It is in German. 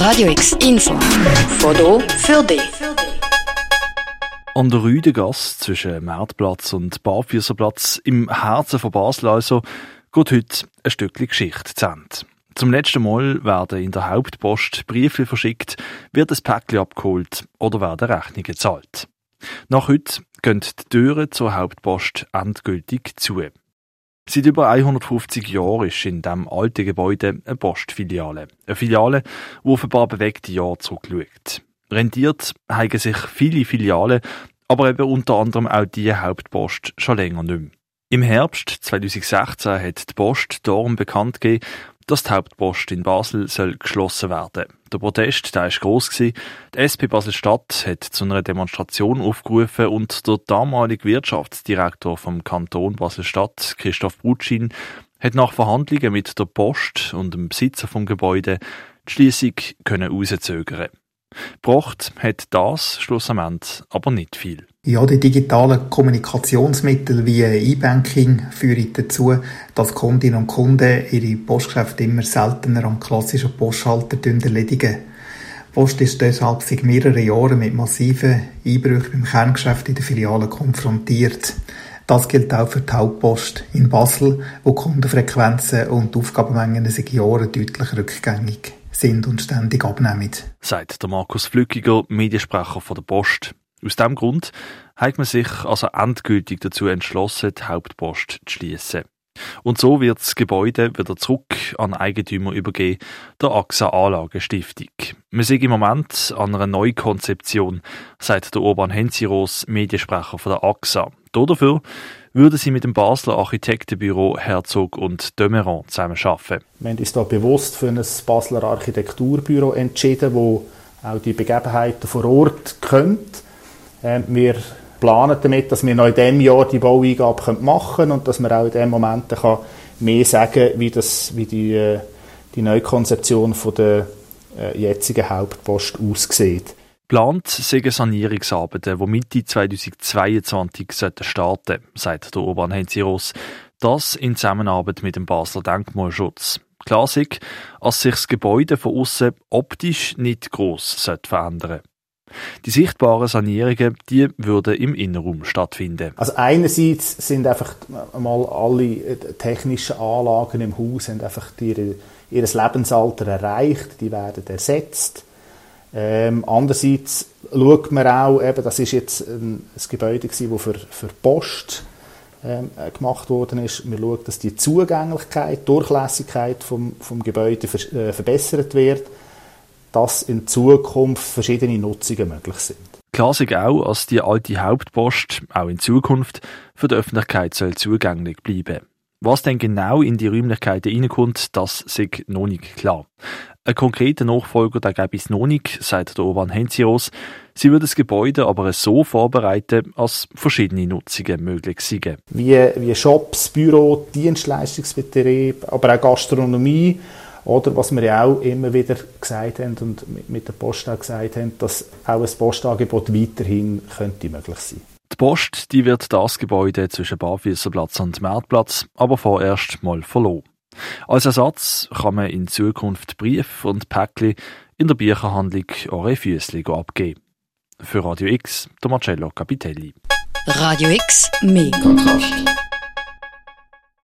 Radio X Info. Foto für dich. An der Rüdegasse zwischen Marktplatz und Barfüßerplatz im Herzen von Basel also geht heute ein Stückchen Geschichte zu Ende. Zum letzten Mal werden in der Hauptpost Briefe verschickt, wird ein Päckchen abgeholt oder werden Rechnungen gezahlt. Nach heute gehen die Türen zur Hauptpost endgültig zu. Seit über 150 Jahren ist in diesem alten Gebäude eine Postfiliale. Eine Filiale, die auf ein paar bewegte Jahre zurückschaut. Rentiert haben sich viele Filialen, aber eben unter anderem auch die Hauptpost schon länger nicht mehr. Im Herbst 2016 hat die Post darum bekannt gegeben, dass die Hauptpost in Basel soll geschlossen werden. Der Protest, der ist gross gewesen. Die SP Basel-Stadt hat zu einer Demonstration aufgerufen und der damalige Wirtschaftsdirektor vom Kanton Basel-Stadt, Christoph Brutschin, hat nach Verhandlungen mit der Post und dem Besitzer vom Gebäude die Schliessung können rauszögern. Gebracht hat das schlussendlich aber nicht viel. Ja, die digitalen Kommunikationsmittel wie E-Banking führen dazu, dass Kundinnen und Kunden ihre Postgeschäfte immer seltener am klassischen Postschalter erledigen. Die Post ist deshalb seit mehreren Jahren mit massiven Einbrüchen beim Kerngeschäft in der Filiale konfrontiert. Das gilt auch für die Hauptpost in Basel, wo Kundenfrequenzen und Aufgabenmengen seit Jahren deutlich rückgängig sind und ständig abnehmen. Sagt der Markus Flückiger, Mediensprecher von der Post. Aus diesem Grund hat man sich also endgültig dazu entschlossen, die Hauptpost zu schließen. Und so wird das Gebäude wieder zurück an Eigentümer übergeben, der AXA Anlagenstiftung. Wir sind im Moment an einer Neukonzeption, sagt der Urban Henziros, Mediensprecher von der AXA. Dafür würden sie mit dem Basler Architektenbüro Herzog und Demeron zusammenarbeiten. Wir haben uns da bewusst für ein Basler Architekturbüro entschieden, wo auch die Begebenheiten vor Ort kennt wir planen damit, dass wir noch in diesem Jahr die Baueingabe machen können und dass man auch in diesem Moment kann mehr sagen wie, das, wie die, äh, die neue Konzeption von der äh, jetzigen Hauptpost aussieht. Plant sind Sanierungsarbeiten, die Mitte 2022 starten sollten, sagt der Urban Henzi Ross. Das in Zusammenarbeit mit dem Basler Denkmalschutz. Klar ist, dass sich das Gebäude von außen optisch nicht gross verändern die sichtbaren Sanierungen, die würden im Innenraum stattfinden. Also einerseits sind einfach mal alle äh, technischen Anlagen im Haus haben einfach ihre, ihr Lebensalter erreicht, die werden ersetzt. Ähm, andererseits schaut man auch, eben, das ist jetzt ein, ein Gebäude das für, für Post ähm, äh, gemacht worden ist. Man schaut, dass die Zugänglichkeit, Durchlässigkeit vom, vom Gebäude äh, verbessert wird dass in Zukunft verschiedene Nutzungen möglich sind. Klar ist auch, dass die alte Hauptpost auch in Zukunft für die Öffentlichkeit soll zugänglich bleiben. Was denn genau in die Räumlichkeiten reinkommt, das ist noch nicht klar. Ein konkreter Nachfolger, der gäbe es noch nicht, sagt der Urban Henzios. Sie würde das Gebäude aber so vorbereiten, als verschiedene Nutzungen möglich seien. Wie, wie Shops, Büro, Dienstleistungsbetrieb, aber auch Gastronomie oder was wir ja auch immer wieder gesagt haben und mit der Post auch gesagt haben, dass auch ein Postangebot weiterhin könnte möglich sein. Die Post die wird das Gebäude zwischen Barfüßerplatz und Marktplatz aber vorerst mal verloren. Als Ersatz kann man in Zukunft Brief und Päckchen in der Bücherhandlung eure Füßli abgeben. Für Radio X, der Marcello Capitelli. Radio X, mehr Kontrast.